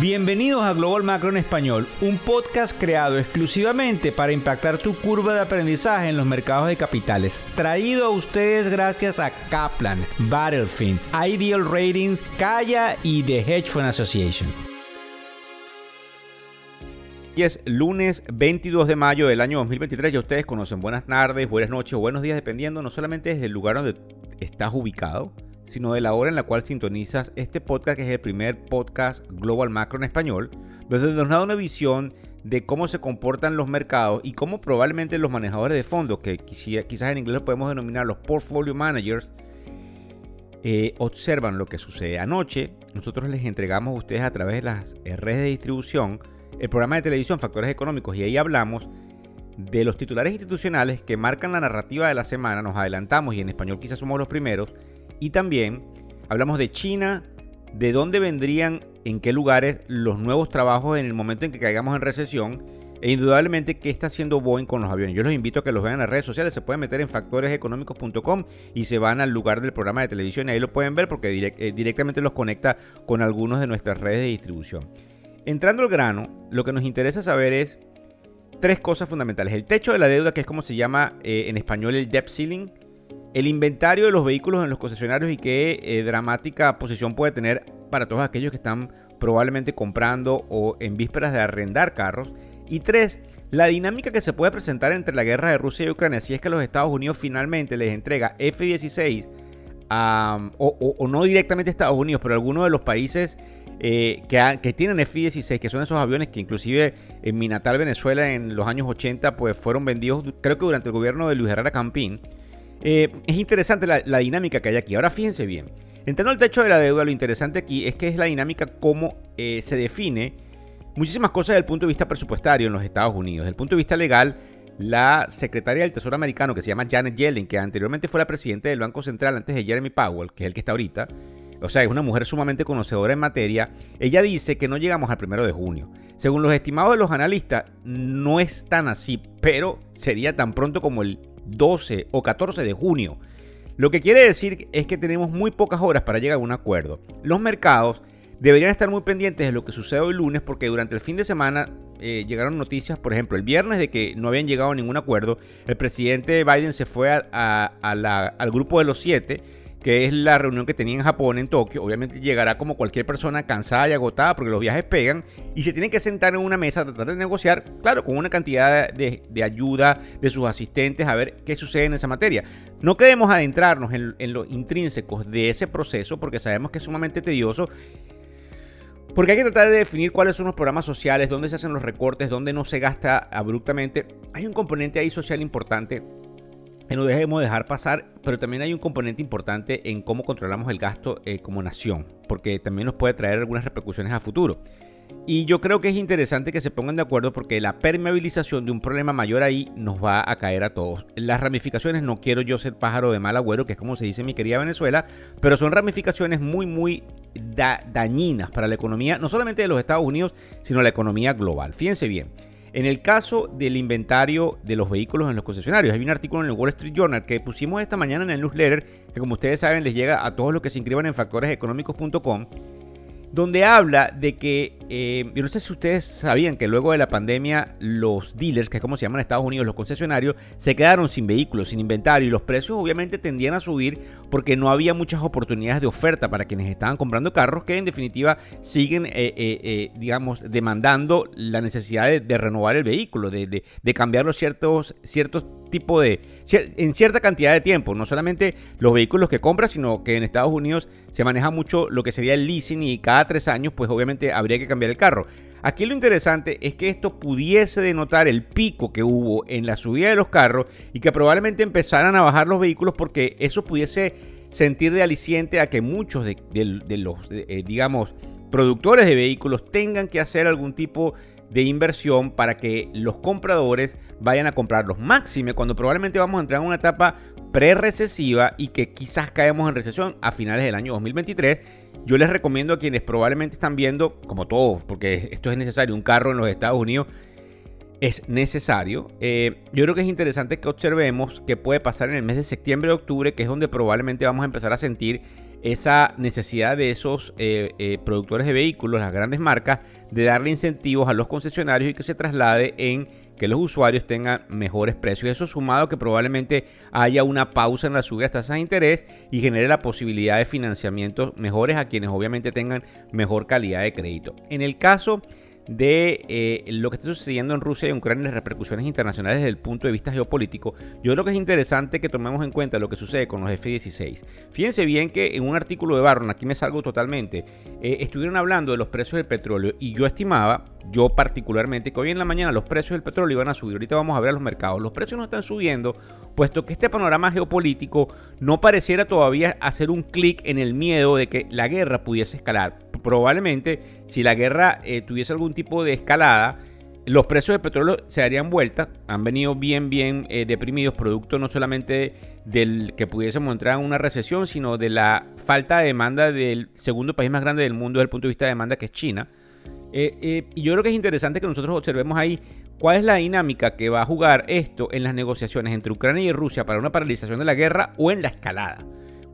Bienvenidos a Global Macro en Español, un podcast creado exclusivamente para impactar tu curva de aprendizaje en los mercados de capitales. Traído a ustedes gracias a Kaplan, Battlefield, Ideal Ratings, Kaya y The Hedge Fund Association. Es lunes 22 de mayo del año 2023. Ya ustedes conocen. Buenas tardes, buenas noches o buenos días, dependiendo no solamente desde el lugar donde estás ubicado, sino de la hora en la cual sintonizas este podcast, que es el primer podcast Global Macro en español, donde nos da una visión de cómo se comportan los mercados y cómo probablemente los manejadores de fondos, que quizás en inglés lo podemos denominar los portfolio managers, eh, observan lo que sucede. Anoche nosotros les entregamos a ustedes a través de las redes de distribución el programa de televisión Factores Económicos y ahí hablamos de los titulares institucionales que marcan la narrativa de la semana, nos adelantamos y en español quizás somos los primeros, y también hablamos de China, de dónde vendrían, en qué lugares los nuevos trabajos en el momento en que caigamos en recesión e indudablemente qué está haciendo Boeing con los aviones. Yo los invito a que los vean en las redes sociales, se pueden meter en factoreseconómicos.com y se van al lugar del programa de televisión y ahí lo pueden ver porque eh, directamente los conecta con algunos de nuestras redes de distribución. Entrando al grano, lo que nos interesa saber es tres cosas fundamentales. El techo de la deuda, que es como se llama eh, en español el debt ceiling, el inventario de los vehículos en los concesionarios y qué eh, dramática posición puede tener para todos aquellos que están probablemente comprando o en vísperas de arrendar carros. Y tres, la dinámica que se puede presentar entre la guerra de Rusia y Ucrania si es que los Estados Unidos finalmente les entrega F-16 o, o, no directamente a Estados Unidos, pero a algunos de los países eh, que, que, tienen F-16, que son esos aviones que inclusive en mi natal Venezuela en los años 80 pues fueron vendidos creo que durante el gobierno de Luis Herrera Campín. Eh, es interesante la, dinámica que hay aquí. Ahora fíjense bien. Entrando al techo de la deuda, lo interesante aquí es que es la dinámica cómo eh, se define muchísimas cosas desde el punto de vista presupuestario en los Estados Unidos. Desde el punto de vista legal, la secretaria del Tesoro americano, que se llama Janet Yellen, que anteriormente fue la presidenta del Banco Central antes de Jeremy Powell, que es el que está ahorita, o sea, es una mujer sumamente conocedora en materia, ella dice que no llegamos al primero de junio. Según los estimados de los analistas, no es tan así, pero sería tan pronto como el 12 o 14 de junio. Lo que quiere decir es que tenemos muy pocas horas para llegar a un acuerdo. Los mercados deberían estar muy pendientes de lo que sucede hoy lunes porque durante el fin de semana eh, llegaron noticias, por ejemplo, el viernes de que no habían llegado a ningún acuerdo. El presidente Biden se fue al grupo de los siete que es la reunión que tenía en Japón, en Tokio. Obviamente llegará como cualquier persona cansada y agotada porque los viajes pegan y se tienen que sentar en una mesa a tratar de negociar, claro, con una cantidad de, ayuda de sus asistentes a ver qué sucede en esa materia. No queremos adentrarnos en, en los intrínsecos de ese proceso porque sabemos que es sumamente tedioso. Porque hay que tratar de definir cuáles son los programas sociales, dónde se hacen los recortes, dónde no se gasta abruptamente. Hay un componente ahí social importante no debemos dejar pasar, pero también hay un componente importante en cómo controlamos el gasto eh, como nación, porque también nos puede traer algunas repercusiones a futuro. Y yo creo que es interesante que se pongan de acuerdo porque la permeabilización de un problema mayor ahí nos va a caer a todos. Las ramificaciones, no quiero yo ser pájaro de mal agüero, que es como se dice en mi querida Venezuela, pero son ramificaciones muy, muy dañinas para la economía, no solamente de los Estados Unidos, sino la economía global. Fíjense bien. En el caso del inventario de los vehículos en los concesionarios, hay un artículo en el Wall Street Journal que pusimos esta mañana en el newsletter, que como ustedes saben les llega a todos los que se inscriban en factoreseconómicos.com donde habla de que, eh, yo no sé si ustedes sabían que luego de la pandemia los dealers, que es como se llaman en Estados Unidos, los concesionarios, se quedaron sin vehículos, sin inventario. Y los precios obviamente tendían a subir porque no había muchas oportunidades de oferta para quienes estaban comprando carros que en definitiva siguen, eh, eh, digamos, demandando la necesidad de, renovar el vehículo, de, de, cambiar ciertos, ciertos tipo de, en cierta cantidad de tiempo, no solamente los vehículos que compras, sino que en Estados Unidos se maneja mucho lo que sería el leasing y cada tres años pues obviamente habría que cambiar el carro. Aquí lo interesante es que esto pudiese denotar el pico que hubo en la subida de los carros y que probablemente empezaran a bajar los vehículos porque eso pudiese sentir de aliciente a que muchos de, los, eh, digamos, productores de vehículos tengan que hacer algún tipo de inversión para que los compradores vayan a comprarlos. Máxime cuando probablemente vamos a entrar en una etapa pre-recesiva y que quizás caemos en recesión a finales del año 2023. Yo les recomiendo a quienes probablemente están viendo, como todos, porque esto es necesario, un carro en los Estados Unidos es necesario. Eh, yo creo que es interesante que observemos qué puede pasar en el mes de septiembre octubre, que es donde probablemente vamos a empezar a sentir esa necesidad de esos eh, eh, productores de vehículos, las grandes marcas, de darle incentivos a los concesionarios y que se traslade en que los usuarios tengan mejores precios. Eso sumado que probablemente haya una pausa en la subida de tasas de interés y genere la posibilidad de financiamientos mejores a quienes obviamente tengan mejor calidad de crédito. En el caso de eh, lo que está sucediendo en Rusia y Ucrania y las repercusiones internacionales desde el punto de vista geopolítico, yo creo que es interesante que tomemos en cuenta lo que sucede con los F-16. Fíjense bien que en un artículo de Barron, aquí me salgo totalmente, eh, estuvieron hablando de los precios del petróleo y yo estimaba, yo particularmente, que hoy en la mañana los precios del petróleo iban a subir. Ahorita vamos a ver a los mercados. Los precios no están subiendo, puesto que este panorama geopolítico no pareciera todavía hacer un clic en el miedo de que la guerra pudiese escalar probablemente si la guerra eh, tuviese algún tipo de escalada, los precios del petróleo se darían vuelta. Han venido bien, bien eh, deprimidos, producto no solamente del que pudiésemos entrar en una recesión, sino de la falta de demanda del segundo país más grande del mundo desde el punto de vista de demanda, que es China. Eh, y yo creo que es interesante que nosotros observemos ahí cuál es la dinámica que va a jugar esto en las negociaciones entre Ucrania y Rusia para una paralización de la guerra o en la escalada.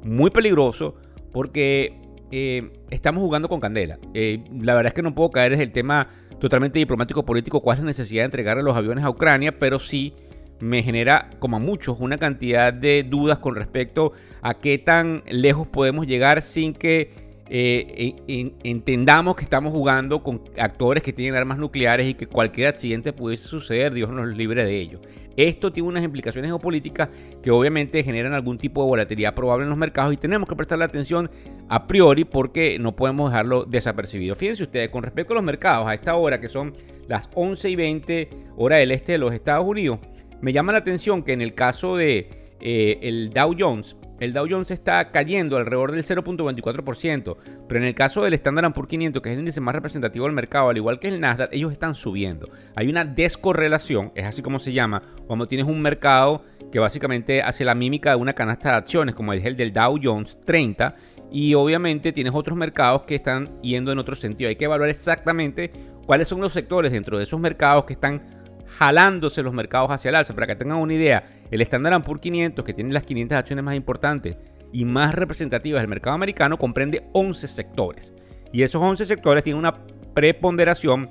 Muy peligroso porque eh, estamos jugando con candela. Eh, la verdad es que no puedo caer en el tema totalmente diplomático político cuál es la necesidad de entregarle los aviones a Ucrania, pero sí me genera, como a muchos, una cantidad de dudas con respecto a qué tan lejos podemos llegar sin que eh, entendamos que estamos jugando con actores que tienen armas nucleares y que cualquier accidente pudiese suceder, Dios nos libre de ello. Esto tiene unas implicaciones geopolíticas que obviamente generan algún tipo de volatilidad probable en los mercados y tenemos que prestarle atención a priori porque no podemos dejarlo desapercibido. Fíjense ustedes, con respecto a los mercados, a esta hora que son las 11 y 20 hora del este de los Estados Unidos, me llama la atención que en el caso de eh, el Dow Jones, el Dow Jones está cayendo alrededor del 0.24%, pero en el caso del Standard Poor's 500, que es el índice más representativo del mercado, al igual que el Nasdaq, ellos están subiendo. Hay una descorrelación, es así como se llama, cuando tienes un mercado que básicamente hace la mímica de una canasta de acciones, como es el del Dow Jones 30, y obviamente tienes otros mercados que están yendo en otro sentido. Hay que evaluar exactamente cuáles son los sectores dentro de esos mercados que están jalándose los mercados hacia el alza. Para que tengan una idea, el Standard Poor's 500, que tiene las 500 acciones más importantes y más representativas del mercado americano, comprende 11 sectores. Y esos 11 sectores tienen una preponderación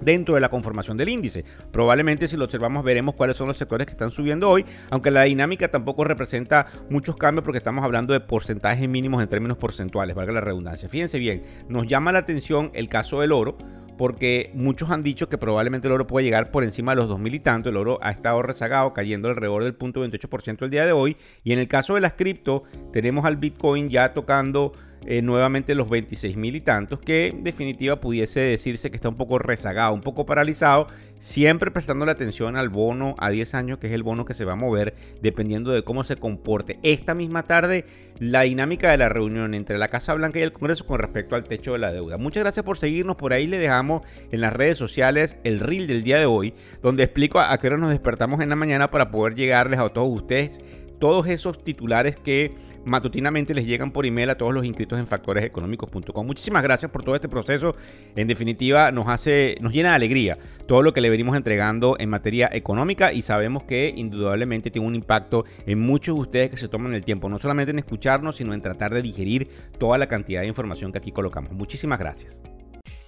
dentro de la conformación del índice. Probablemente si lo observamos veremos cuáles son los sectores que están subiendo hoy, aunque la dinámica tampoco representa muchos cambios porque estamos hablando de porcentajes mínimos en términos porcentuales, valga la redundancia. Fíjense bien, nos llama la atención el caso del oro porque muchos han dicho que probablemente el oro puede llegar por encima de los 2.000 y tanto. El oro ha estado rezagado, cayendo alrededor del punto 28% el día de hoy. Y en el caso de las cripto, tenemos al Bitcoin ya tocando eh, nuevamente los 26 mil y tantos, que en definitiva pudiese decirse que está un poco rezagado, un poco paralizado, siempre prestando la atención al bono a 10 años, que es el bono que se va a mover dependiendo de cómo se comporte. Esta misma tarde, la dinámica de la reunión entre la Casa Blanca y el Congreso con respecto al techo de la deuda. Muchas gracias por seguirnos, por ahí le dejamos en las redes sociales el reel del día de hoy, donde explico a qué hora nos despertamos en la mañana para poder llegarles a todos ustedes todos esos titulares que matutinamente les llegan por email a todos los inscritos en factoreseconómicos.com. Muchísimas gracias por todo este proceso. En definitiva, nos hace, nos llena de alegría todo lo que le venimos entregando en materia económica y sabemos que indudablemente tiene un impacto en muchos de ustedes que se toman el tiempo, no solamente en escucharnos, sino en tratar de digerir toda la cantidad de información que aquí colocamos. Muchísimas gracias.